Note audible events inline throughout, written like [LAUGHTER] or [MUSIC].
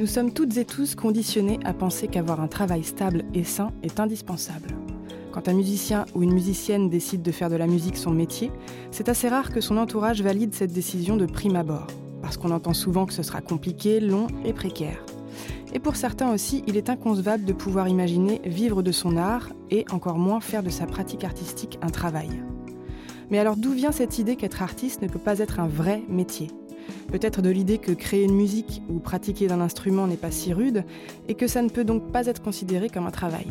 Nous sommes toutes et tous conditionnés à penser qu'avoir un travail stable et sain est indispensable. Quand un musicien ou une musicienne décide de faire de la musique son métier, c'est assez rare que son entourage valide cette décision de prime abord, parce qu'on entend souvent que ce sera compliqué, long et précaire. Et pour certains aussi, il est inconcevable de pouvoir imaginer vivre de son art et encore moins faire de sa pratique artistique un travail. Mais alors d'où vient cette idée qu'être artiste ne peut pas être un vrai métier? Peut-être de l'idée que créer une musique ou pratiquer d'un instrument n'est pas si rude et que ça ne peut donc pas être considéré comme un travail.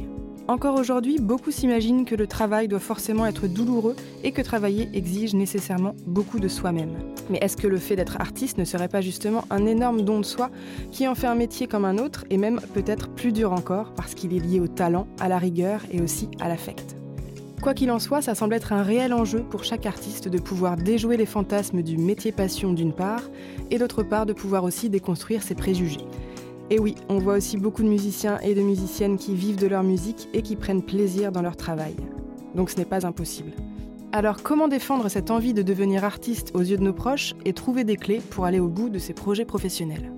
Encore aujourd'hui, beaucoup s'imaginent que le travail doit forcément être douloureux et que travailler exige nécessairement beaucoup de soi-même. Mais est-ce que le fait d'être artiste ne serait pas justement un énorme don de soi qui en fait un métier comme un autre et même peut-être plus dur encore parce qu'il est lié au talent, à la rigueur et aussi à l'affect? Quoi qu'il en soit, ça semble être un réel enjeu pour chaque artiste de pouvoir déjouer les fantasmes du métier passion d'une part, et d'autre part de pouvoir aussi déconstruire ses préjugés. Et oui, on voit aussi beaucoup de musiciens et de musiciennes qui vivent de leur musique et qui prennent plaisir dans leur travail. Donc ce n'est pas impossible. Alors comment défendre cette envie de devenir artiste aux yeux de nos proches et trouver des clés pour aller au bout de ses projets professionnels?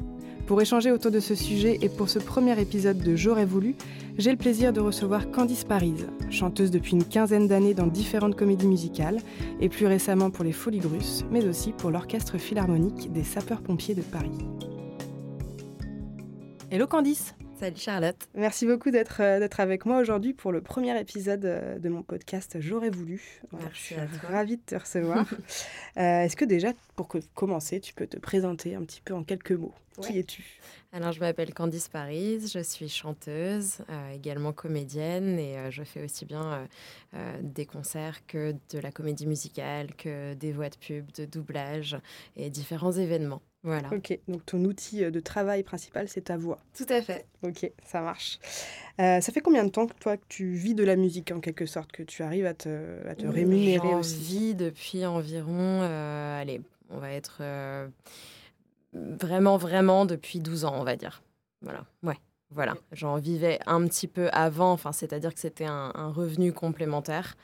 Pour échanger autour de ce sujet et pour ce premier épisode de J'aurais voulu, j'ai le plaisir de recevoir Candice Paris, chanteuse depuis une quinzaine d'années dans différentes comédies musicales et plus récemment pour les Folies Brusses, mais aussi pour l'Orchestre Philharmonique des Sapeurs-Pompiers de Paris. Hello Candice Salut Charlotte. Merci beaucoup d'être euh, d'être avec moi aujourd'hui pour le premier épisode euh, de mon podcast J'aurais voulu. je suis ravie de te recevoir. [LAUGHS] Euh, est-ce que déjà, pour commencer, tu peux te présenter un petit peu en quelques mots? Qui es-tu? Alors, je m'appelle Candice Paris, je suis chanteuse, également comédienne et je fais aussi bien des concerts que de la comédie musicale, que des voix de pub, de doublage et différents événements. Voilà. Ok, donc ton outil euh, de travail principal, c'est ta voix. Tout à fait. Ok, ça marche. Euh, ça fait combien de temps que toi que tu vis de la musique en quelque sorte, que tu arrives à te, à te rémunérer aussi? vis depuis environ, euh, allez, on va être vraiment, vraiment depuis 12 ans, on va dire. Voilà, ouais. Voilà, j'en vivais un petit peu avant, enfin, c'est-à-dire que c'était un, revenu complémentaire.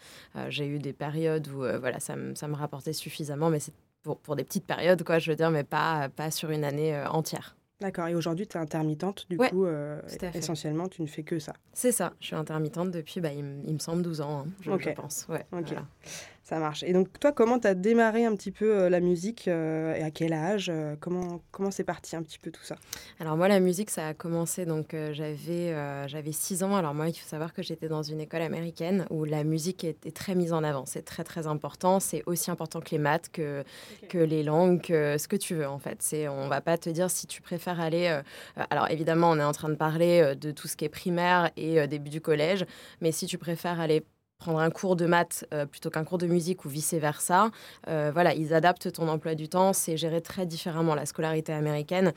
j'ai eu des périodes où voilà, ça, ça, me rapportait suffisamment, mais c'est pour, des petites périodes, quoi, je veux dire, mais pas, pas sur une année euh, entière. D'accord. Et aujourd'hui, tu es intermittente, du coup, euh, essentiellement, tu ne fais que ça. C'est ça. Je suis intermittente depuis, bah, il, me semble, 12 ans, hein, je, pense. Ouais, Ça marche. Et donc, toi, comment tu as démarré un petit peu euh, la musique euh, et à quel âge Comment comment c'est parti un petit peu tout ça? Alors, moi, la musique, ça a commencé, donc j'avais j'avais 6 ans. Alors, moi, il faut savoir que j'étais dans une école américaine où la musique était très mise en avant. C'est très, très important. C'est aussi important que les maths, que, que les langues, que ce que tu veux, en fait. On va pas te dire si tu préfères aller. Euh, euh, alors évidemment, on est en train de parler euh, de tout ce qui est primaire et début du collège, mais si tu préfères aller prendre un cours de maths plutôt qu'un cours de musique ou vice-versa. voilà, ils adaptent ton emploi du temps. C'est géré très différemment la scolarité américaine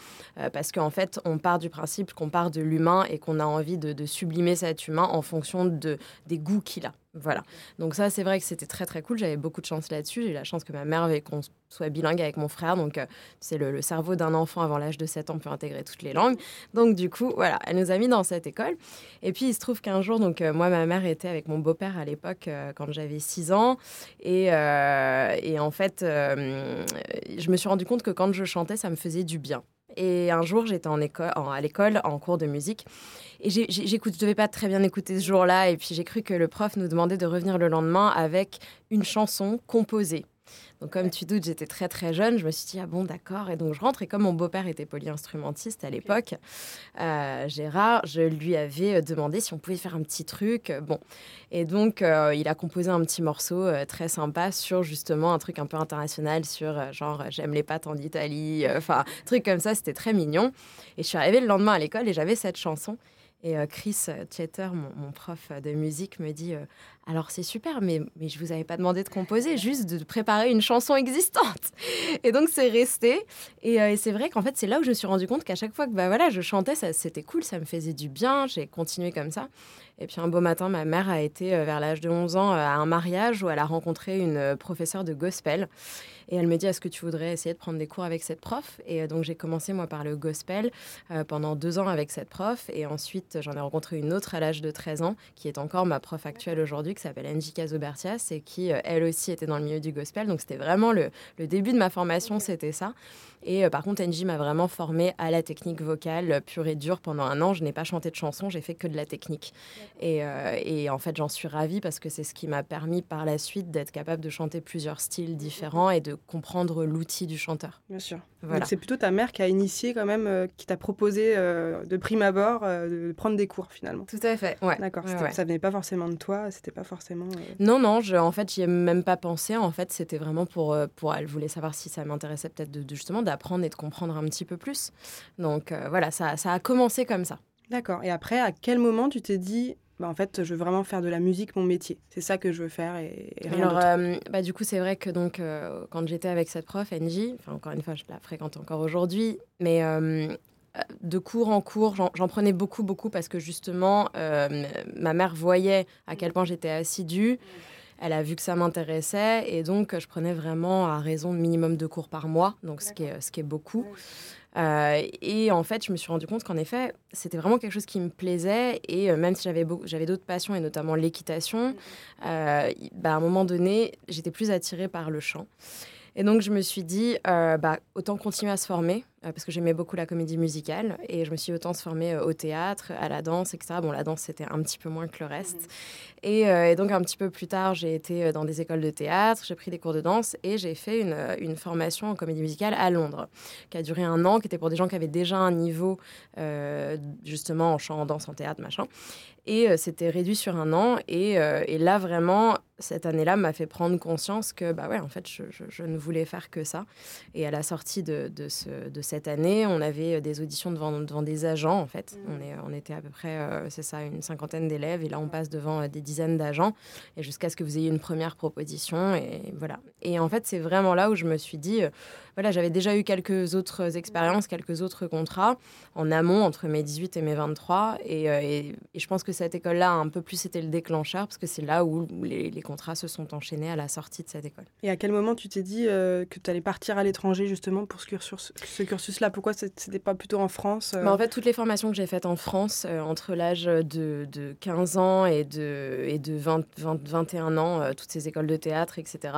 parce qu'en fait, on part du principe qu'on part de l'humain et qu'on a envie de, sublimer cet humain en fonction de, des goûts qu'il a. Voilà. Donc ça, c'est vrai que c'était très très cool. J'avais beaucoup de chance là-dessus. J'ai eu la chance que ma mère avait qu'on soit bilingue avec mon frère. Donc euh, c'est le, cerveau d'un enfant avant l'âge de 7 ans peut intégrer toutes les langues. Donc du coup, voilà, elle nous a mis dans cette école. Et puis il se trouve qu'un jour, donc euh, moi, ma mère était avec mon beau-père à l'époque euh, quand j'avais 6 ans. Et, et en fait, je me suis rendu compte que quand je chantais, ça me faisait du bien. Et un jour, j'étais à l'école en cours de musique. Et j'écoute, je devais pas très bien écouter ce jour-là. Et puis j'ai cru que le prof nous demandait de revenir le lendemain avec une chanson composée. Donc, comme tu doutes, j'étais très très jeune. Je me suis dit, ah bon, d'accord. Et donc, je rentre. Et comme mon beau-père était polyinstrumentiste à l'époque, euh, Gérard, je lui avais euh, demandé si on pouvait faire un petit truc. Bon. Et donc, euh, il a composé un petit morceau très sympa sur justement un truc un peu international, sur genre, j'aime les pâtes en Italie. Enfin, truc comme ça. C'était très mignon. Et je suis arrivée le lendemain à l'école et j'avais cette chanson. Et euh, Chris Chater, mon, prof de musique, me dit euh, Alors c'est super, mais, je vous avais pas demandé de composer, juste de préparer une chanson existante. [LAUGHS] Et donc c'est resté. Et, euh, et c'est vrai qu'en fait, c'est là où je me suis rendu compte qu'à chaque fois que bah, voilà, je chantais, c'était cool, ça me faisait du bien. J'ai continué comme ça. Et puis un beau matin, ma mère a été vers l'âge de 11 ans à un mariage où elle a rencontré une professeure de gospel. Et elle me dit, est-ce que tu voudrais essayer de prendre des cours avec cette prof? Et donc j'ai commencé moi par le gospel pendant deux ans avec cette prof. Et ensuite, j'en ai rencontré une autre à l'âge de 13 ans, qui est encore ma prof actuelle aujourd'hui, qui s'appelle Angie Casobertias, et qui, elle aussi, était dans le milieu du gospel. Donc c'était vraiment le, le début de ma formation, c'était ça. Et euh, par contre, Angie m'a vraiment formée à la technique vocale euh, pure et dure pendant un an. Je n'ai pas chanté de chansons, j'ai fait que de la technique. Et, euh, et en fait, j'en suis ravie parce que c'est ce qui m'a permis par la suite d'être capable de chanter plusieurs styles différents et de comprendre l'outil du chanteur. Bien sûr. Donc c'est plutôt ta mère qui a initié quand même, qui t'a proposé de prime abord de prendre des cours finalement. Tout à fait. Ouais. D'accord. Ça venait pas forcément de toi, c'était pas forcément. Non, non. Je, en fait, j'y ai même pas pensé. En fait, c'était vraiment pour, pour elle voulait savoir si ça m'intéressait peut-être de, justement d'apprendre et de comprendre un petit peu plus. Donc euh, voilà, ça, ça, a commencé comme ça. D'accord. Et après, à quel moment tu t'es dit, bah, en fait, je veux vraiment faire de la musique mon métier. C'est ça que je veux faire et, rien Alors, euh, bah, du coup, c'est vrai que donc euh, quand j'étais avec cette prof, Angie, enfin encore une fois, je la fréquente encore aujourd'hui, mais de cours en cours, j'en prenais beaucoup, beaucoup parce que justement, ma mère voyait à quel point j'étais assidue. Elle a vu que ça m'intéressait et donc je prenais vraiment à raison de minimum de cours par mois, donc ce qui est, ce qui est beaucoup. Euh, et en fait, je me suis rendu compte qu'en effet, c'était vraiment quelque chose qui me plaisait. Et euh, même si j'avais, j'avais d'autres passions, et notamment l'équitation, euh, bah, à un moment donné, j'étais plus attirée par le chant. Et donc, je me suis dit, bah, autant continuer à se former. Euh, parce que j'aimais beaucoup la comédie musicale et je me suis autant formée euh, au théâtre, à la danse, etc. Bon, la danse, c'était un petit peu moins que le reste. Mhm. Euh, et, donc, un petit peu plus tard, j'ai été dans des écoles de théâtre, j'ai pris des cours de danse et j'ai fait une, une, formation en comédie musicale à Londres, qui a duré un an, qui était pour des gens qui avaient déjà un niveau, justement, en chant, en danse, en théâtre, machin. Et c'était réduit sur un an. Et, et là, vraiment, cette année-là m'a fait prendre conscience que, bah ouais, en fait, je, je, ne voulais faire que ça. Et à la sortie de, de, ce, de cette année, on avait euh, des auditions devant, devant des agents, en fait. Mm. On, est, on était à peu près, euh, c'est ça, une cinquantaine d'élèves. Et là, on passe devant euh, des dizaines d'agents. Et jusqu'à ce que vous ayez une première proposition. Et voilà. Et en fait, c'est vraiment là où je me suis dit, voilà, j'avais déjà eu quelques autres expériences, quelques autres contrats en amont entre mes 18 et mes 23. Et, et, je pense que cette école-là, un peu plus, c'était le déclencheur. Parce que c'est là où les, les, contrats se sont enchaînés à la sortie de cette école. Et à quel moment tu t'es dit que tu allais partir à l'étranger, justement, pour ce cursus, ce cursus là Pourquoi c'était pas plutôt en France euh? bah, En fait, toutes les formations que j'ai faites en France, euh, entre l'âge de, de, 15 ans et de, et de 20, 21 ans, euh, toutes ces écoles de théâtre, etc.,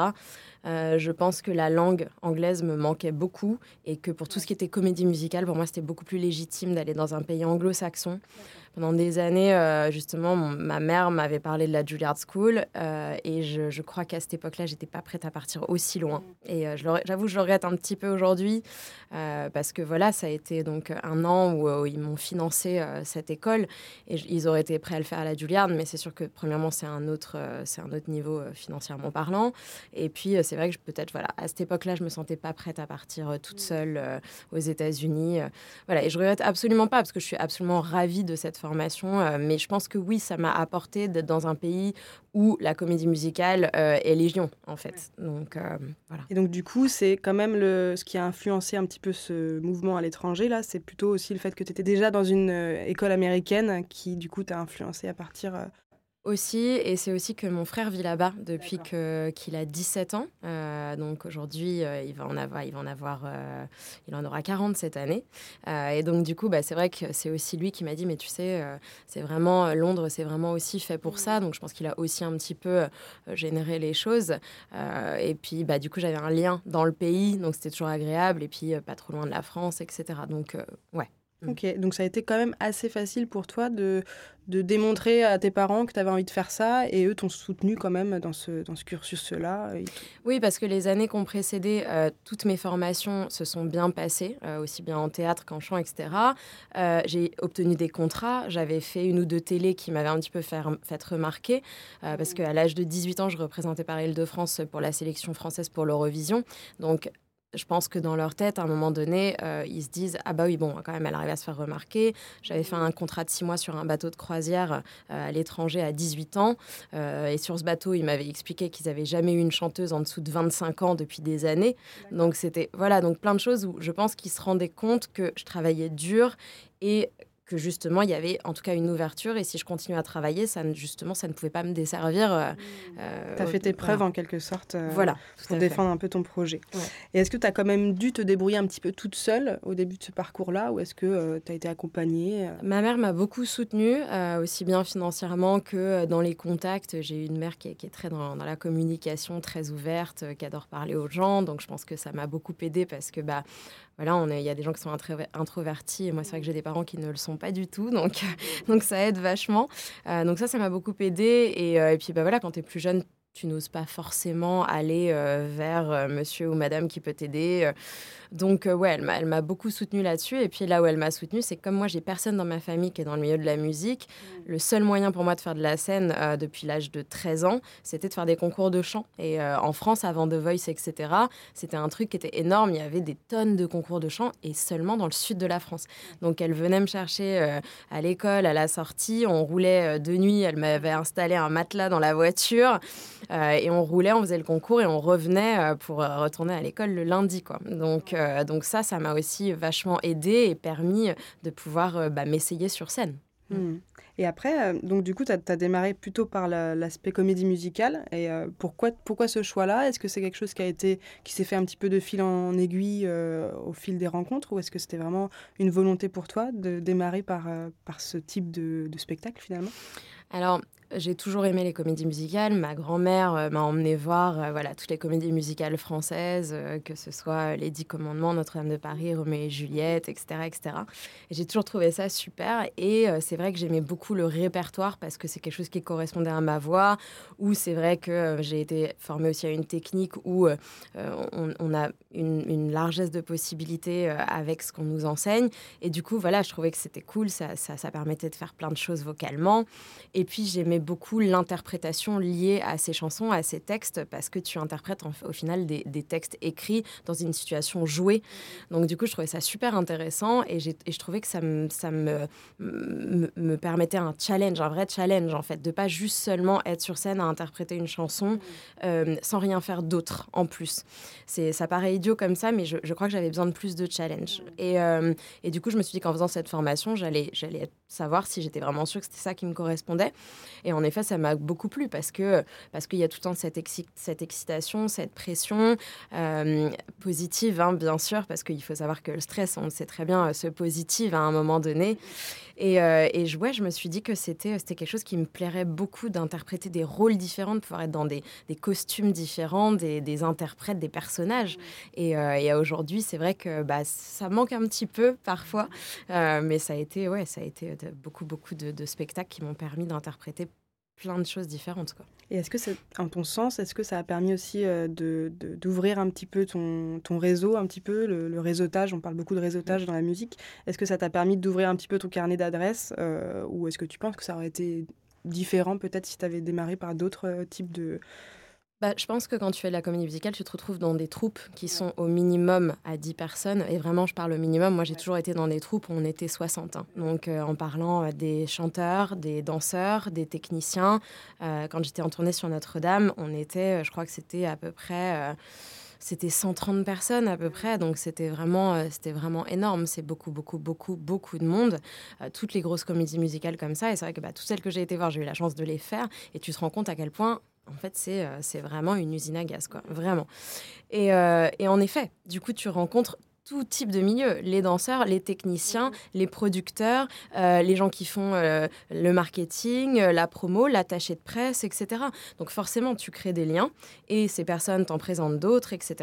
je pense que la langue anglaise me manquait beaucoup et que pour tout ce qui était comédie musicale, pour moi, c'était beaucoup plus légitime d'aller dans un pays anglo-saxon pendant des années, euh, justement, ma mère m'avait parlé de la Juilliard School euh, et je, crois qu'à cette époque-là, j'étais pas prête à partir aussi loin. Et euh, j'avoue, je le regrette un petit peu aujourd'hui parce que voilà, ça a été donc un an où, ils m'ont financé cette école et ils auraient été prêts à le faire à la Juilliard, mais c'est sûr que premièrement, c'est un autre, c'est un autre niveau financièrement parlant. Et puis, c'est vrai que peut-être, voilà, à cette époque-là, je me sentais pas prête à partir toute mm. seule aux États-Unis. voilà, et je regrette absolument pas parce que je suis absolument ravie de cette formation. Euh, mais je pense que oui, ça m'a apporté d'être dans un pays où la comédie musicale euh, est légion, en fait. Donc, euh, voilà. Et donc, du coup, c'est quand même le, ce qui a influencé un petit peu ce mouvement à l'étranger, là. C'est plutôt aussi le fait que tu étais déjà dans une école américaine qui, du coup, t'a influencé à partir aussi, et c'est aussi que mon frère vit là-bas depuis qu'il a 17 ans. Euh, donc aujourd'hui, euh, il va en avoir, il va en avoir, euh, il en aura 40 cette année. et donc du coup, bah, c'est vrai que c'est aussi lui qui m'a dit, mais tu sais, c'est vraiment Londres, c'est vraiment aussi fait pour ça. Donc je pense qu'il a aussi un petit peu généré les choses. et puis bah, du coup, j'avais un lien dans le pays, donc c'était toujours agréable. Et puis pas trop loin de la France, etc. Donc ouais. Mm. Ok, donc ça a été quand même assez facile pour toi de, de démontrer à tes parents que tu avais envie de faire ça et eux t'ont soutenu quand même dans ce, dans ce cursus-là. Oui, parce que les années qui ont précédé, euh, toutes mes formations se sont bien passées, euh, aussi bien en théâtre qu'en chant, etc. Euh, j'ai obtenu des contrats, j'avais fait une ou deux télés qui m'avaient un petit peu fait, fait remarquer, parce qu'à l'âge de 18 ans, je représentais Paris Île-de-France pour la sélection française pour l'Eurovision. Donc je pense que dans leur tête, à un moment donné, euh, ils se disent Ah, bah oui, bon, quand même, elle arrive à se faire remarquer. J'avais fait un contrat de six mois sur un bateau de croisière euh, à l'étranger à 18 ans. Euh, et sur ce bateau, ils m'avaient expliqué qu'ils n'avaient jamais eu une chanteuse en dessous de 25 ans depuis des années. Donc, c'était, voilà, donc plein de choses où je pense qu'ils se rendaient compte que je travaillais dur et que justement il y avait en tout cas une ouverture et si je continue à travailler, ça justement ça ne pouvait pas me desservir. Euh, mmh. euh tu as fait tes preuves en quelque sorte euh, voilà, pour défendre un peu ton projet. Et est-ce que tu as quand même dû te débrouiller un petit peu toute seule au début de ce parcours-là ou est-ce que euh, tu as été accompagnée Ma mère m'a beaucoup soutenue, aussi bien financièrement que dans les contacts. J'ai une mère qui est, qui est très dans, dans, la communication, très ouverte, qui adore parler aux gens. Donc je pense que ça m'a beaucoup aidée parce que bah, voilà, il y a des gens qui sont introvertis et moi, c'est vrai que j'ai des parents qui ne le sont pas du tout, [LAUGHS] donc, donc ça aide vachement. Euh, donc ça, ça m'a beaucoup aidé. Et, euh, et puis, bah, voilà, quand tu es plus jeune, tu n'oses pas forcément aller euh, vers monsieur ou madame qui peut t'aider. Donc, ouais, elle m'a beaucoup soutenue là-dessus. Et puis là où elle m'a soutenue, c'est que comme moi, j'ai personne dans ma famille qui est dans le milieu de la musique. Mm. Le seul moyen pour moi de faire de la scène depuis l'âge de 13 ans, c'était de faire des concours de chant. Et en France, avant The Voice, etc., c'était un truc qui était énorme. Il y avait des tonnes de concours de chant et seulement dans le sud de la France. Donc, elle venait me chercher à l'école, à la sortie. On roulait de nuit. Elle m'avait installé un matelas dans la voiture. Et on roulait, on faisait le concours et on revenait pour retourner à l'école le lundi. Quoi. Donc, euh, donc ça, ça m'a aussi vachement aidé et permis de pouvoir euh, bah, m'essayer sur scène. Mmh. Et après, euh, donc du coup, tu as, démarré plutôt par l'aspect comédie musicale. Et pourquoi, pourquoi ce choix-là? Est-ce que c'est quelque chose qui a été qui s'est fait un petit peu de fil en aiguille au fil des rencontres, ou est-ce que c'était vraiment une volonté pour toi de démarrer par, par ce type de, de spectacle finalement? Alors, j'ai toujours aimé les comédies musicales. Ma grand-mère euh, m'a emmené voir euh, voilà, toutes les comédies musicales françaises, euh, que ce soit Les Dix Commandements, Notre-Dame de Paris, Roméo et Juliette, etc. etc. Et j'ai toujours trouvé ça super. Et c'est vrai que j'aimais beaucoup le répertoire parce que c'est quelque chose qui correspondait à ma voix. Ou c'est vrai que j'ai été formée aussi à une technique où on, a une, une, largesse de possibilités avec ce qu'on nous enseigne. Et du coup, voilà, je trouvais que c'était cool. Ça, ça, ça permettait de faire plein de choses vocalement. Et puis, j'aimais beaucoup l'interprétation liée à ces chansons, à ces textes, parce que tu interprètes au final des, textes écrits dans une situation jouée. Donc du coup, je trouvais ça super intéressant et, je trouvais que ça, me, permettait un challenge, un vrai challenge en fait, de pas juste seulement être sur scène à interpréter une chanson euh, sans rien faire d'autre en plus. Ça paraît idiot comme ça, mais je, crois que j'avais besoin de plus de challenge. Et, euh, et du coup, je me suis dit qu'en faisant cette formation, j'allais savoir si j'étais vraiment sûre que c'était ça qui me correspondait. En effet, ça m'a beaucoup plu parce que parce qu'il y a tout le temps cette, excitation, cette pression euh, positive, hein, bien sûr, parce qu'il faut savoir que le stress, on le sait très bien, se positive à un moment donné. Et, euh, et je, je me suis dit que c'était quelque chose qui me plairait beaucoup d'interpréter des rôles différents, de pouvoir être dans des, costumes différents, des, des, interprètes, des personnages. Et, euh, et aujourd'hui, c'est vrai que bah, ça manque un petit peu parfois, mais ça a été, ouais, ça a été beaucoup, beaucoup de spectacles qui m'ont permis d'interpréter plein de choses différentes. Quoi. Et est-ce que, c'est, en ton sens, est-ce que ça a permis aussi euh, de, d'ouvrir un petit peu ton, ton, réseau, un petit peu, le, réseautage? On parle beaucoup de réseautage dans la musique. Est-ce que ça t'a permis d'ouvrir un petit peu ton carnet d'adresses euh, Ou est-ce que tu penses que ça aurait été différent peut-être si tu avais démarré par d'autres euh, types de, bah, je pense que quand tu fais de la comédie musicale, tu te retrouves dans des troupes qui sont au minimum à 10 personnes. Et vraiment, je parle au minimum. Moi, j'ai toujours été dans des troupes où on était 60. Hein. Donc, euh, en parlant euh, des chanteurs, des danseurs, des techniciens. Euh, quand j'étais en tournée sur Notre-Dame, on était, je crois que c'était à peu près c'était 130 personnes à peu près, donc c'était vraiment, c'était vraiment énorme. C'est beaucoup, beaucoup, beaucoup, beaucoup de monde. toutes les grosses comédies musicales comme ça, et c'est vrai que bah, toutes celles que j'ai été voir, j'ai eu la chance de les faire, et tu te rends compte à quel point en fait, euh, c'est vraiment une usine à gaz, quoi, vraiment. Et, euh, et en effet, du coup, tu rencontres tout type de milieu, les danseurs, les techniciens, mhm. les producteurs, euh, les gens qui font euh, le marketing, euh, la promo, l'attaché de presse, etc. Donc forcément, tu crées des liens et ces personnes t'en présentent d'autres, etc.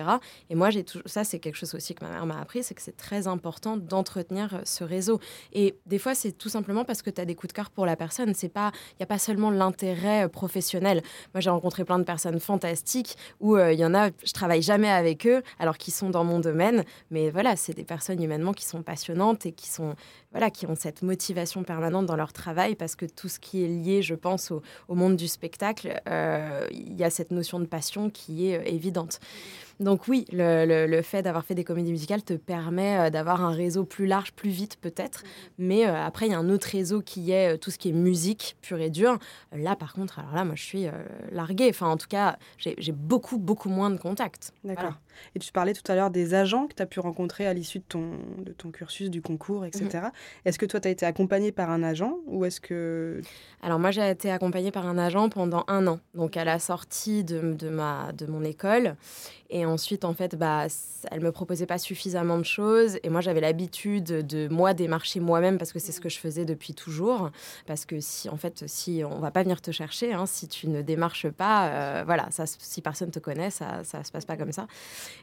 Et moi, j'ai tout... ça, c'est quelque chose aussi que ma mère m'a appris, c'est que c'est très important d'entretenir ce réseau. Et des fois, c'est tout simplement parce que tu as des coups de cœur pour la personne. C'est pas, il n'y a pas seulement l'intérêt professionnel. Moi, j'ai rencontré plein de personnes fantastiques où il y en a, je travaille jamais avec eux, alors qu'ils sont dans mon domaine, mais voilà, c'est des personnes humainement qui sont passionnantes et qui sont voilà, qui ont cette motivation permanente dans leur travail parce que tout ce qui est lié, je pense, au, monde du spectacle, euh, il y a cette notion de passion qui est euh, évidente. Donc oui, le, fait d'avoir fait des comédies musicales te permet d'avoir un réseau plus large, plus vite peut-être. Mais après, il y a un autre réseau qui est tout ce qui est musique pure et dure. Là, par contre, alors là, moi, je suis larguée. Enfin, en tout cas, j'ai beaucoup, beaucoup moins de contacts. D'accord. Et tu parlais tout à l'heure des agents que tu as pu rencontrer à l'issue de ton, de ton cursus, du concours, etc. Est-ce que toi, tu as été accompagnée par un agent ou est-ce que... Alors moi, j'ai été accompagnée par un agent pendant un an, donc à la sortie de, de, ma, de mon école. Et ensuite, en fait, bah, elle me proposait pas suffisamment de choses. Et moi, j'avais l'habitude de moi démarcher moi-même parce que c'est ce que je faisais depuis toujours. Parce que si, en fait, si on va pas venir te chercher, hein, si tu ne démarches pas, euh, voilà, si personne te connaît, ça, ça se passe pas comme ça.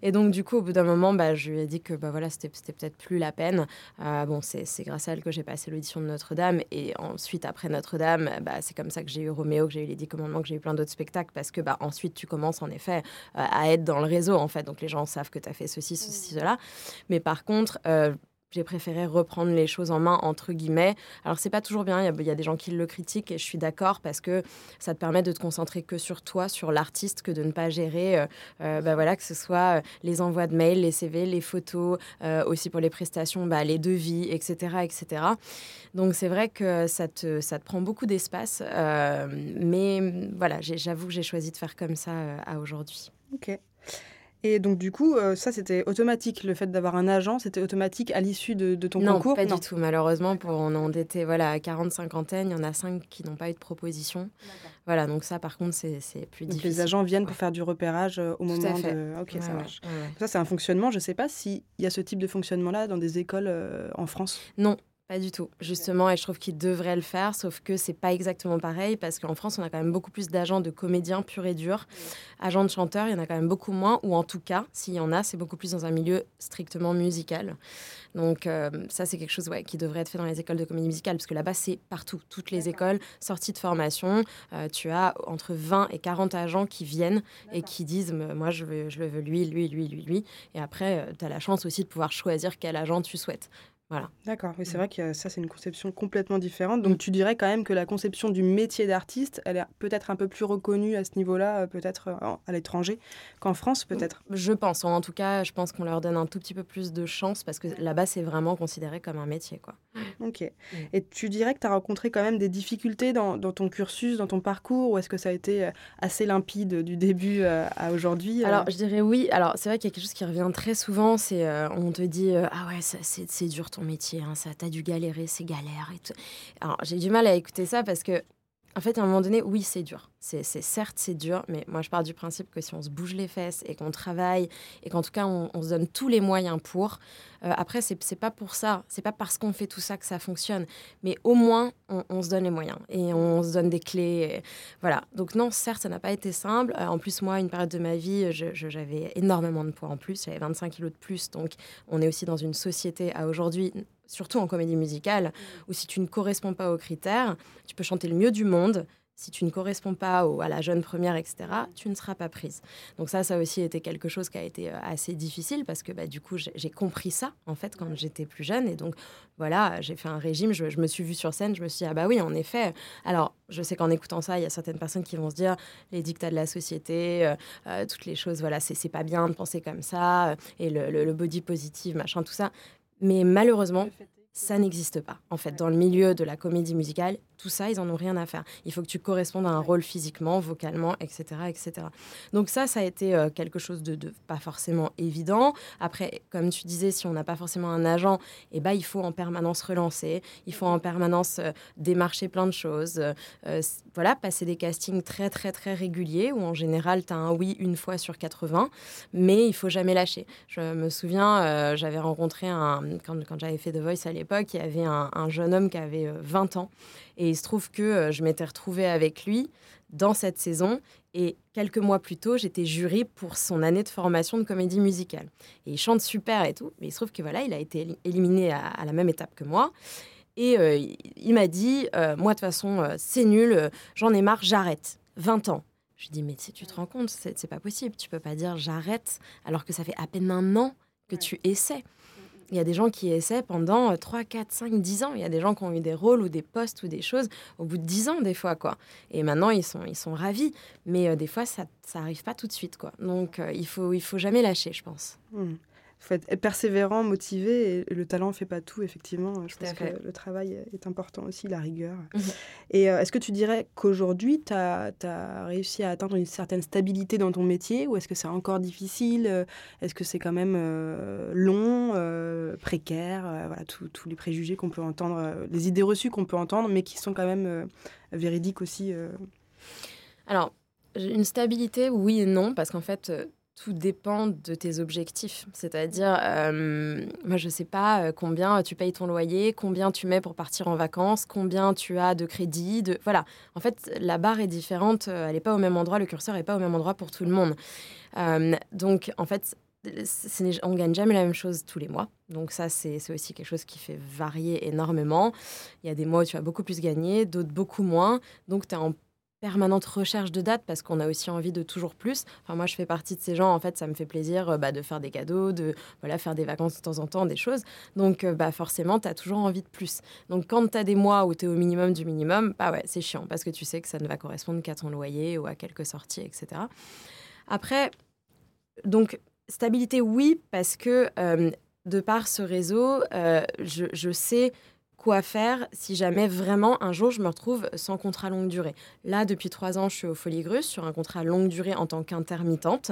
Et donc, du coup, au bout d'un moment, bah, je lui ai dit que bah, voilà, c'était peut-être plus la peine. Euh, bon, c'est grâce à elle que j'ai passé l'audition de Notre-Dame. Et ensuite, après Notre-Dame, bah, c'est comme ça que j'ai eu Roméo, que j'ai eu les Dix Commandements, que j'ai eu plein d'autres spectacles. Parce que bah, ensuite, tu commences en effet euh, à être dans le en fait. Donc les gens savent que tu as fait ceci, ceci, cela. Mais par contre, euh, j'ai préféré reprendre les choses en main, entre guillemets. Alors, c'est pas toujours bien, il y, a des gens qui le critiquent et je suis d'accord parce que ça te permet de te concentrer que sur toi, sur l'artiste, que de ne pas gérer, euh, euh, bah voilà, que ce soit les envois de mails, les CV, les photos, aussi pour les prestations, bah, les devis, etc. etc. Donc, c'est vrai que ça te, ça te prend beaucoup d'espace, mais voilà, j'avoue que j'ai choisi de faire comme ça à aujourd'hui. Ok. Et donc, du coup, euh, ça, c'était automatique. Le fait d'avoir un agent, c'était automatique à l'issue de, ton concours? Pas du tout. Malheureusement, pour on en était voilà, à 40 cinquantaine, il y en a 5 qui n'ont pas eu de proposition. Voilà, donc ça, par contre, c'est plus difficile. Les agents viennent pour faire du repérage euh, au moment de. Ok, ça marche. Ça, c'est un fonctionnement. Je ne sais pas s'il y a ce type de fonctionnement-là dans des écoles euh, en France. Non, pas du tout, justement, et je trouve qu'ils devraient le faire, sauf que c'est pas exactement pareil parce qu'en France, on a quand même beaucoup plus d'agents de comédiens purs et durs. Agents de chanteurs, il y en a quand même beaucoup moins, ou en tout cas, s'il y en a, c'est beaucoup plus dans un milieu strictement musical. Donc, euh, ça, c'est quelque chose ouais, qui devrait être fait dans les écoles de comédie musicale parce que là-bas, c'est partout. Toutes les écoles, sorties de formation, euh, tu as entre 20 et 40 agents qui viennent et qui disent Moi, je, veux, je le veux lui, lui, lui, lui, lui. Et après, euh, tu as la chance aussi de pouvoir choisir quel agent tu souhaites. Voilà. D'accord, oui, c'est vrai que ça, c'est une conception complètement différente. Donc, tu dirais quand même que la conception du métier d'artiste, elle est peut-être un peu plus reconnue à ce niveau-là, euh, peut-être euh, à l'étranger qu'en France, peut-être? Je pense. En tout cas, je pense qu'on leur donne un tout petit peu plus de chance parce que là-bas, c'est vraiment considéré comme un métier. Quoi. Ok. Mmh. Et tu dirais que tu as rencontré quand même des difficultés dans, ton cursus, dans ton parcours, ou est-ce que ça a été euh, assez limpide du début à aujourd'hui Alors, je dirais oui. Alors, c'est vrai qu'il y a quelque chose qui revient très souvent c'est on te dit Ah ouais, c'est dur métier, hein, ça, t'as dû galérer, c'est galère. Et tout. Alors, j'ai du mal à écouter ça parce que, en fait, à un moment donné, oui, c'est dur. C'est, certes, c'est dur, mais moi, je pars du principe que si on se bouge les fesses et qu'on travaille et qu'en tout cas, on, se donne tous les moyens pour, euh, après, c'est, pas pour ça, c'est pas parce qu'on fait tout ça que ça fonctionne, mais au moins, on, se donne les moyens et on se donne des clés. voilà. Donc, non, certes, ça n'a pas été simple. Euh, en plus, moi, une période de ma vie, j'avais énormément de poids en plus, j'avais 25 kilos de plus. Donc, on est aussi dans une société à aujourd'hui surtout en comédie musicale, où si tu ne corresponds pas aux critères, tu peux chanter le mieux du monde, si tu ne corresponds pas à la jeune première, etc., tu ne seras pas prise. Donc ça, ça a aussi été quelque chose qui a été euh, assez difficile parce que bah, du coup, j'ai compris ça, en fait, quand j'étais plus jeune. Et donc, voilà, j'ai fait un régime, je, me suis vue sur scène, je me suis dit, ah bah oui, en effet. Alors, je sais qu'en écoutant ça, il y a certaines personnes qui vont se dire, les dictats de la société, euh, euh, toutes les choses, voilà, c'est pas bien de penser comme ça, et le, le body positive, machin, tout ça. Mais malheureusement, ça n'existe pas. En fait, dans le milieu de la comédie musicale, tout ça, ils en ont rien à faire. Il faut que tu correspondes à un rôle physiquement, vocalement, etc. etc. Donc ça, ça a été euh, quelque chose de, pas forcément évident. Après, comme tu disais, si on n'a pas forcément un agent, eh ben, il faut en permanence relancer, il faut en permanence euh, démarcher plein de choses. Euh, voilà, passer des castings très, très, très réguliers, où en général, tu as un oui une fois sur 80, mais il faut jamais lâcher. Je me souviens, j'avais rencontré un, quand, quand j'avais fait The Voice à l'époque, il y avait un, un jeune homme qui avait 20 ans et il se trouve que euh, je m'étais retrouvée avec lui dans cette saison. Et quelques mois plus tôt, j'étais jury pour son année de formation de comédie musicale. Et il chante super et tout. Mais il se trouve que voilà, il a été éliminé à, la même étape que moi. Et euh, il m'a dit, euh, moi de toute façon, c'est nul, j'en ai marre, j'arrête. 20 ans. Je lui dis, mais tu te rends compte, c'est pas possible. Tu peux pas dire j'arrête alors que ça fait à peine un an que tu essaies. Il y a des gens qui essaient pendant 3, 4, 5, 10 ans. Il y a des gens qui ont eu des rôles ou des postes ou des choses au bout de 10 ans, des fois, quoi. Et maintenant, ils sont, ils sont ravis. Mais euh, des fois, ça n'arrive pas tout de suite, quoi. Donc, euh, il faut, il faut jamais lâcher, je pense. Mmh faut être persévérant, motivé, et le talent ne fait pas tout, effectivement. Je pense que le travail est important aussi, la rigueur. Mhm. Et euh, est-ce que tu dirais qu'aujourd'hui, tu as, réussi à atteindre une certaine stabilité dans ton métier, ou est-ce que c'est encore difficile Est-ce que c'est quand même euh, long, euh, précaire Voilà, tous les préjugés qu'on peut entendre, les idées reçues qu'on peut entendre, mais qui sont quand même véridiques aussi. Alors, une stabilité, oui et non, parce qu'en fait, tout dépend de tes objectifs. C'est-à-dire, euh, moi, je ne sais pas euh, combien tu payes ton loyer, combien tu mets pour partir en vacances, combien tu as de crédit. De... Voilà. En fait, la barre est différente. Euh, elle n'est pas au même endroit. Le curseur n'est pas au même endroit pour tout le monde. donc, en fait, on gagne jamais la même chose tous les mois. Donc ça, c'est aussi quelque chose qui fait varier énormément. Il y a des mois où tu vas beaucoup plus gagner, d'autres beaucoup moins. Donc tu es en permanente recherche de dates parce qu'on a aussi envie de toujours plus. Enfin, moi, je fais partie de ces gens, en fait, ça me fait plaisir euh, bah, de faire des cadeaux, de voilà, faire des vacances de temps en temps, des choses. Donc, euh, bah, forcément, tu as toujours envie de plus. Donc, quand tu as des mois où tu es au minimum du minimum, bah ouais, c'est chiant parce que tu sais que ça ne va correspondre qu'à ton loyer ou à quelques sorties, etc. Après, donc, stabilité, oui, parce que euh, de par ce réseau, je, je sais quoi faire si jamais vraiment un jour je me retrouve sans contrat longue durée. Là, depuis trois ans, je suis au Folie Grusse sur un contrat longue durée en tant qu'intermittente.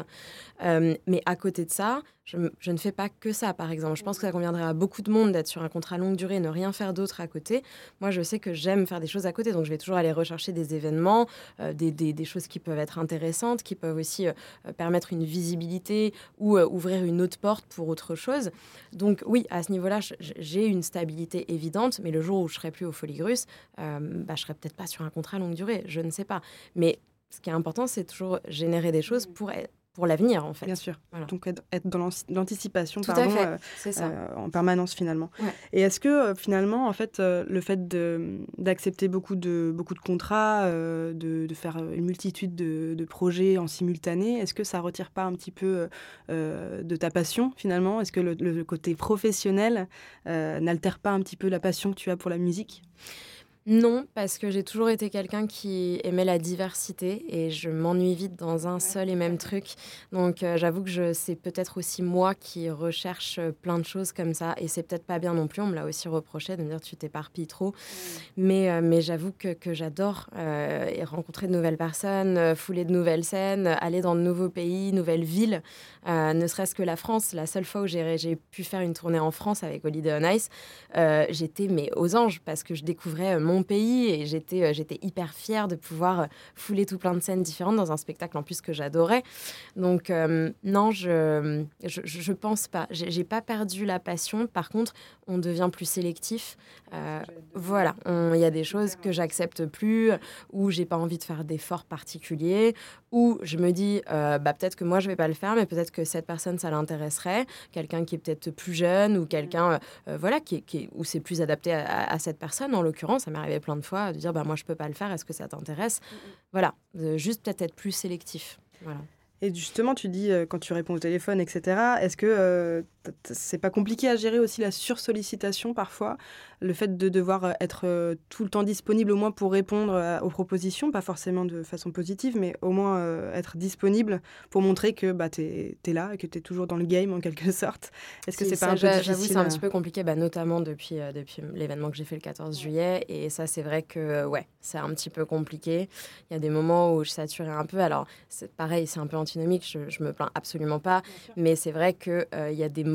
Euh, mais à côté de ça, je, ne fais pas que ça, par exemple. Je pense que ça conviendrait à beaucoup de monde d'être sur un contrat longue durée et ne rien faire d'autre à côté. Moi, je sais que j'aime faire des choses à côté, donc je vais toujours aller rechercher des événements, euh, des, choses qui peuvent être intéressantes, qui peuvent aussi euh, permettre une visibilité ou ouvrir une autre porte pour autre chose. Donc oui, à ce niveau-là, j'ai une stabilité évidente, mais le jour où je serai plus au Foligrus, euh, bah, je serai peut-être pas sur un contrat longue durée, je ne sais pas. Mais ce qui est important, c'est toujours générer des choses pour pour l'avenir, en fait. Bien sûr. Donc, être, dans l'anticipation, pardon, euh, euh, en permanence, finalement. Et est-ce que, euh, finalement, en fait, le fait d'accepter beaucoup de, beaucoup de contrats, de, de, faire une multitude de, de projets en simultané, est-ce que ça retire pas un petit peu de ta passion, finalement? Est-ce que le, le, côté professionnel n'altère pas un petit peu la passion que tu as pour la musique? Non, parce que j'ai toujours été quelqu'un qui aimait la diversité et je m'ennuie vite dans un seul et même truc. Donc euh, j'avoue que je, c'est peut-être aussi moi qui recherche plein de choses comme ça et c'est peut-être pas bien non plus. On me l'a aussi reproché de me dire tu t'éparpilles trop. Mais, euh, mais j'avoue que, que j'adore euh, rencontrer de nouvelles personnes, fouler de nouvelles scènes, aller dans de nouveaux pays, nouvelles villes. ne serait-ce que la France, la seule fois où j'ai, j'ai pu faire une tournée en France avec Holiday on Ice, j'étais mais aux anges parce que je découvrais mon pays et j'étais euh, j'étais hyper fière de pouvoir euh, fouler tout plein de scènes différentes dans un spectacle en plus que j'adorais. Donc euh, non, je, je, je pense pas. J'ai pas perdu la passion. Par contre, on devient plus sélectif. voilà, il y a des choses que j'accepte plus, ou j'ai pas envie de faire d'efforts particuliers, ou je me dis bah peut-être que moi je vais pas le faire, mais peut-être que cette personne ça l'intéresserait, quelqu'un qui est peut-être plus jeune ou quelqu'un voilà qui, qui où c'est plus adapté à, à, cette personne en l'occurrence. Ça m'est arrivé plein de fois de dire bah, moi je peux pas le faire, est-ce que ça t'intéresse? Voilà, juste peut-être être plus sélectif. Voilà. Et justement, tu dis euh, quand tu réponds au téléphone, etc. Est-ce que euh, c'est pas compliqué à gérer aussi la sursollicitation parfois Le fait de devoir euh, être tout le temps disponible au moins pour répondre aux propositions, pas forcément de façon positive, mais au moins être disponible pour montrer que bah, tu es, là et que tu es toujours dans le game en quelque [LAUGHS] sorte. Est-ce que c'est pas un peu difficile c'est un petit peu compliqué, bah, notamment depuis, depuis l'événement que j'ai fait le 14 juillet. Et ça, c'est vrai que ouais, c'est un petit peu compliqué. Il y a des moments où je saturais un peu. Alors, c'est pareil, c'est un peu antinomique, je, je me plains absolument pas. Mais c'est vrai qu'il euh, il y a des moments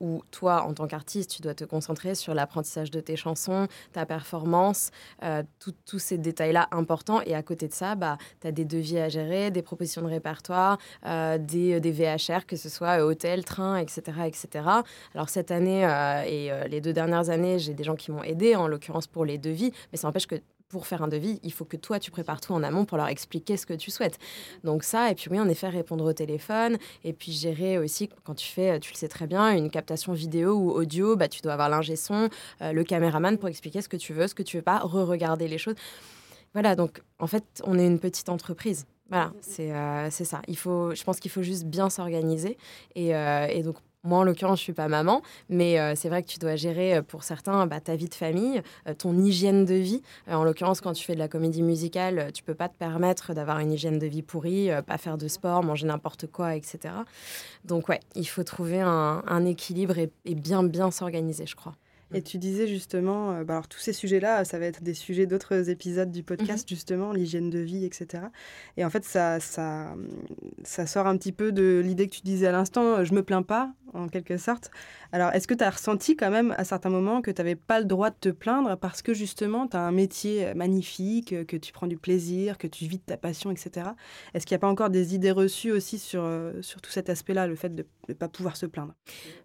où toi, en tant qu'artiste, tu dois te concentrer sur l'apprentissage de tes chansons, ta performance, euh, tous ces détails-là importants. Et à côté de ça, bah, tu as des devis à gérer, des propositions de répertoire, euh, des, des, VHR, que ce soit hôtel, train, etc., etc. Alors cette année et les deux dernières années, j'ai des gens qui m'ont aidé, en l'occurrence pour les devis, mais ça n'empêche que pour faire un devis, il faut que toi, tu prépares tout en amont pour leur expliquer ce que tu souhaites. Donc ça, et puis oui, en effet, répondre au téléphone, et puis gérer aussi, quand tu fais, tu le sais très bien, une captation vidéo ou audio, bah, tu dois avoir l'ingé son, euh, le caméraman pour expliquer ce que tu veux, ce que tu veux pas, re-regarder les choses. Voilà, donc en fait, on est une petite entreprise. Voilà, c'est euh, ça. Il faut, je pense qu'il faut juste bien s'organiser. Et, euh, et donc, moi, en l'occurrence, je suis pas maman, mais euh, c'est vrai que tu dois gérer pour certains bah, ta vie de famille, ton hygiène de vie. en l'occurrence, quand tu fais de la comédie musicale, tu peux pas te permettre d'avoir une hygiène de vie pourrie, pas faire de sport, manger n'importe quoi, etc. Donc ouais, il faut trouver un, équilibre et, et bien bien s'organiser, je crois. Et tu disais justement, euh, bah alors tous ces sujets-là, ça va être des sujets d'autres épisodes du podcast, mhm. justement, l'hygiène de vie, etc. Et en fait, ça, ça, ça sort un petit peu de l'idée que tu disais à l'instant, je me plains pas, en quelque sorte. Alors, est-ce que tu as ressenti quand même à certains moments que tu n'avais pas le droit de te plaindre parce que justement, tu as un métier magnifique, que tu prends du plaisir, que tu vis de ta passion, etc. Est-ce qu'il n'y a pas encore des idées reçues aussi sur, euh, sur tout cet aspect-là, le fait de ne pas pouvoir se plaindre?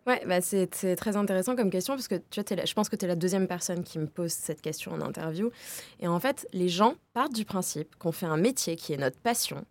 Ouais, bah c'est très intéressant comme question parce que tu vois, je pense que tu es la deuxième personne qui me pose cette question en interview. Et en fait, les gens partent du principe qu'on fait un métier qui est notre passion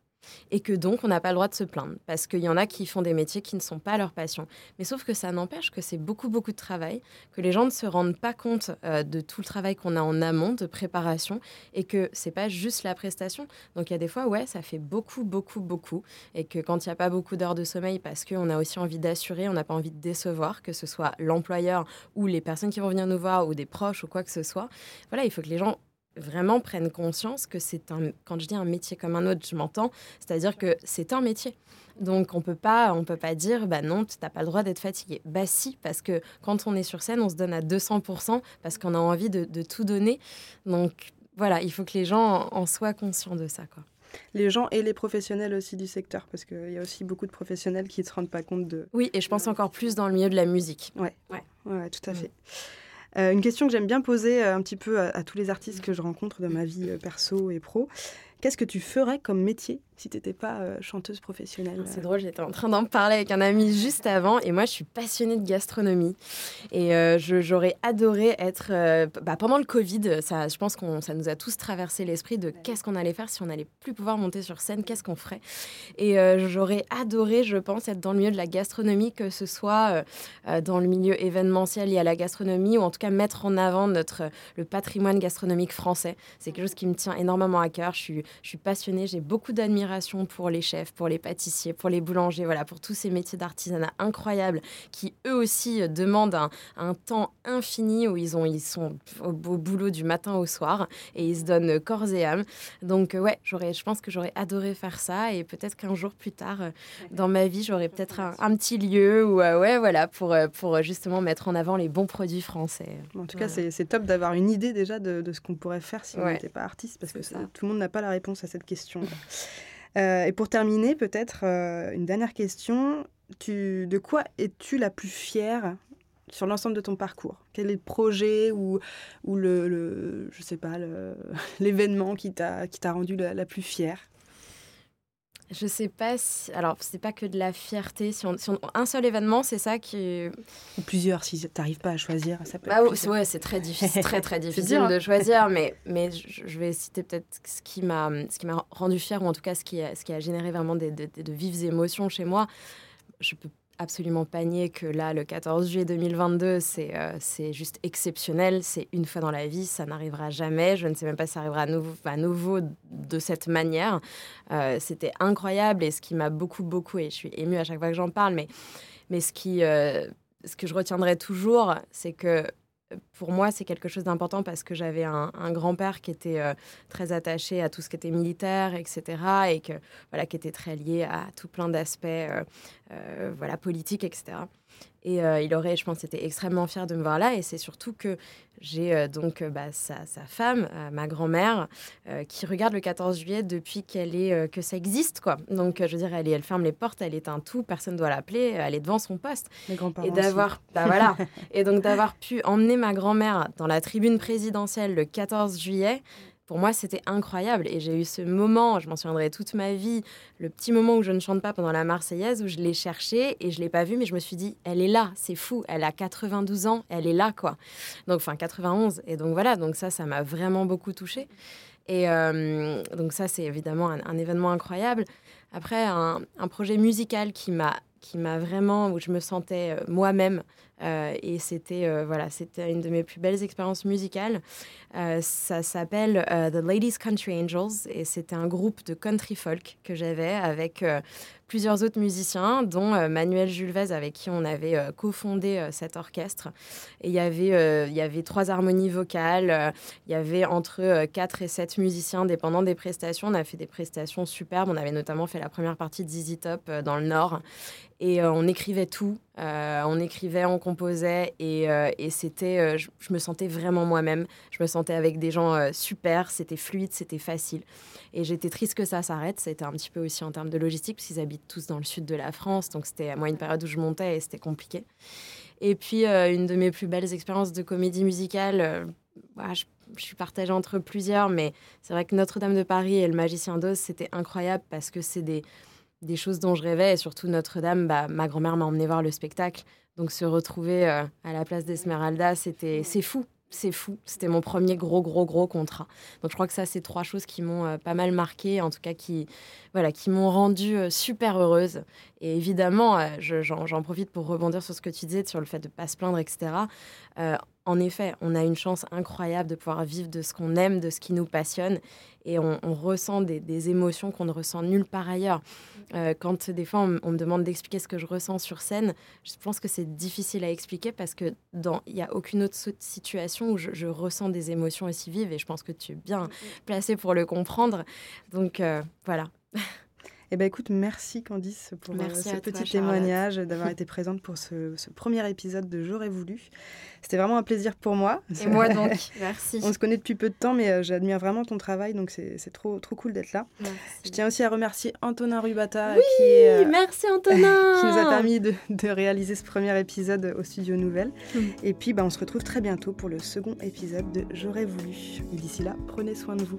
et que donc on n'a pas le droit de se plaindre parce qu'il y en a qui font des métiers qui ne sont pas leur passion. Mais sauf que ça n'empêche que c'est beaucoup beaucoup de travail, que les gens ne se rendent pas compte euh, de tout le travail qu'on a en amont de préparation et que c'est pas juste la prestation. Donc il y a des fois ouais, ça fait beaucoup beaucoup beaucoup et que quand il n'y a pas beaucoup d'heures de sommeil parce qu'on a aussi envie d'assurer, on n'a pas envie de décevoir que ce soit l'employeur ou les personnes qui vont venir nous voir ou des proches ou quoi que ce soit. Voilà, il faut que les gens vraiment prennent conscience que c'est un, quand je dis un métier comme un autre, je m'entends, c'est-à-dire que c'est un métier. Donc on peut pas, on peut pas dire, bah non, tu n'as pas le droit d'être fatigué. Bah si, parce que quand on est sur scène, on se donne à 200% parce qu'on a envie de, tout donner. Donc voilà, il faut que les gens en, soient conscients de ça, quoi. Les gens et les professionnels aussi du secteur, parce qu'il y a aussi beaucoup de professionnels qui ne se rendent pas compte de... Oui, et je pense encore plus dans le milieu de la musique. Ouais, ouais, ouais tout à fait. Euh, une question que j'aime bien poser euh, un petit peu à, tous les artistes que je rencontre dans ma vie euh, perso et pro. Qu'est-ce que tu ferais comme métier si tu n'étais pas euh, chanteuse professionnelle C'est drôle, j'étais en train d'en parler avec un ami juste avant et moi je suis passionnée de gastronomie et euh, j'aurais adoré être euh, bah, pendant le Covid, ça, je pense que ça nous a tous traversé l'esprit de qu'est-ce qu'on allait faire si on n'allait plus pouvoir monter sur scène, qu'est-ce qu'on ferait et j'aurais adoré, je pense, être dans le milieu de la gastronomie, que ce soit dans le milieu événementiel lié à la gastronomie ou en tout cas mettre en avant notre le patrimoine gastronomique français. C'est quelque chose qui me tient énormément à cœur. Je suis, je suis passionnée, j'ai beaucoup d'admiration pour les chefs, pour les pâtissiers, pour les boulangers, voilà, pour tous ces métiers d'artisanat incroyables qui eux aussi euh, demandent un, temps infini où ils, ont, ils sont au, boulot du matin au soir et ils se donnent corps et âme. Donc euh, ouais, j'aurais, je pense que j'aurais adoré faire ça et peut-être qu'un jour plus tard euh, dans ma vie, j'aurais peut-être un, petit lieu où ouais, voilà, pour, pour justement mettre en avant les bons produits français. En tout cas, c'est top d'avoir une idée déjà de, ce qu'on pourrait faire si on n'était pas artiste parce que tout le monde n'a pas la réponse à cette question. [LAUGHS] Euh, et pour terminer, peut-être euh, une dernière question. De quoi es-tu la plus fière sur l'ensemble de ton parcours? Quel est le projet ou, ou le, le je sais pas, [LAUGHS] l'événement qui t'a rendu la plus fière? Je sais pas si. Alors, c'est pas que de la fierté. Si on, Un seul événement, c'est ça qui. Ou plusieurs, si tu n'arrives pas à choisir, ça peut bah, Ouais, c'est très difficile, très, très [LAUGHS] difficile de hein. choisir. Mais, mais je vais citer peut-être ce qui m'a rendu fière, ou en tout cas ce qui a, ce qui a généré vraiment des, de vives émotions chez moi. Je peux absolument pas nier que là, le 14 juillet 2022, c'est euh, c'est juste exceptionnel. C'est une fois dans la vie, ça n'arrivera jamais. Je ne sais même pas si ça arrivera à nouveau, à nouveau de cette manière. Euh, c'était incroyable et ce qui m'a beaucoup, beaucoup, et je suis émue à chaque fois que j'en parle, mais, mais ce, qui, euh, ce que je retiendrai toujours, c'est que pour moi, c'est quelque chose d'important parce que j'avais un, grand-père qui était euh, très attaché à tout ce qui était militaire, etc., et que voilà, qui était très lié à tout plein d'aspects, euh, euh, voilà, politiques, etc. Et euh, il aurait, je pense, été extrêmement fier de me voir là. Et c'est surtout que j'ai euh, donc euh, bah, sa, femme, ma grand-mère, qui regarde le 14 juillet depuis qu'elle est que ça existe, quoi. Donc, je veux dire, elle, elle ferme les portes, elle éteint tout, personne ne doit l'appeler, elle est devant son poste. et d'avoir, bah, voilà, [LAUGHS] et donc d'avoir pu emmener ma grand-mère dans la tribune présidentielle le 14 juillet pour moi, c'était incroyable. Et j'ai eu ce moment, je m'en souviendrai toute ma vie, le petit moment où je ne chante pas pendant la Marseillaise, où je l'ai cherchée et je l'ai pas vue, mais je me suis dit, elle est là, c'est fou, elle a 92 ans, elle est là, quoi. Donc, enfin, 91. Et donc voilà, donc ça, ça m'a vraiment beaucoup touchée. Et euh, donc ça, c'est évidemment un, événement incroyable. Après, un, projet musical qui m'a qui m'a vraiment, où je me sentais euh, moi-même et c'était voilà, c'était une de mes plus belles expériences musicales. ça s'appelle The Ladies Country Angels et c'était un groupe de country folk que j'avais avec plusieurs autres musiciens, dont euh, Manuel Julvez, avec qui on avait euh, cofondé euh, cet orchestre. Et il y avait, y avait trois harmonies vocales, il y avait entre 4 et 7 musiciens, dépendant des prestations. On a fait des prestations superbes. On avait notamment fait la première partie de ZZ Top dans le Nord. Et on écrivait tout. on écrivait, on composait. Et, et c'était, je, je, me sentais vraiment moi-même. Je me sentais avec des gens super. C'était fluide, c'était facile. Et j'étais triste que ça s'arrête. C'était un petit peu aussi en termes de logistique, parce qu'ils habitent tous dans le sud de la France. Donc c'était moi une période où je montais et c'était compliqué. Et puis euh, une de mes plus belles expériences de comédie musicale, euh, bah, je, suis partagée entre plusieurs, mais c'est vrai que Notre-Dame de Paris et Le Magicien d'Oz, c'était incroyable parce que c'est des, des choses dont je rêvais. Et surtout Notre-Dame, bah, ma grand-mère m'a emmené voir le spectacle. Donc se retrouver euh, à la place d'Esmeralda, c'était c'est fou c'est fou. C'était mon premier gros, gros, gros contrat. Donc je crois que ça, c'est trois choses qui m'ont euh, pas mal marqué, en tout cas qui, voilà, qui m'ont rendue euh, super heureuse. Et évidemment, euh, j'en profite pour rebondir sur ce que tu disais, sur le fait de ne pas se plaindre, etc. en effet, on a une chance incroyable de pouvoir vivre de ce qu'on aime, de ce qui nous passionne. Et on, ressent des, émotions qu'on ne ressent nulle part ailleurs. quand des fois on, me demande d'expliquer ce que je ressens sur scène, je pense que c'est difficile à expliquer parce que il n'y a aucune autre situation où je, je, ressens des émotions aussi vives et je pense que tu es bien placé pour le comprendre. Donc voilà, [LAUGHS] eh ben écoute, merci Candice pour euh, ce petit témoignage, d'avoir été présente pour ce, premier épisode de J'aurais voulu. C'était vraiment un plaisir pour moi. Et moi [LAUGHS] donc, merci. On se connaît depuis peu de temps, mais euh, j'admire vraiment ton travail, donc c'est trop, trop cool d'être là. Je tiens aussi à remercier Antonin Rubata, oui, qui, est, euh, merci [LAUGHS] Antonin qui nous a permis de, réaliser ce premier épisode au Studio Nouvelle. Mm. Et puis, bah, on se retrouve très bientôt pour le second épisode de J'aurais voulu. Et d'ici là, prenez soin de vous.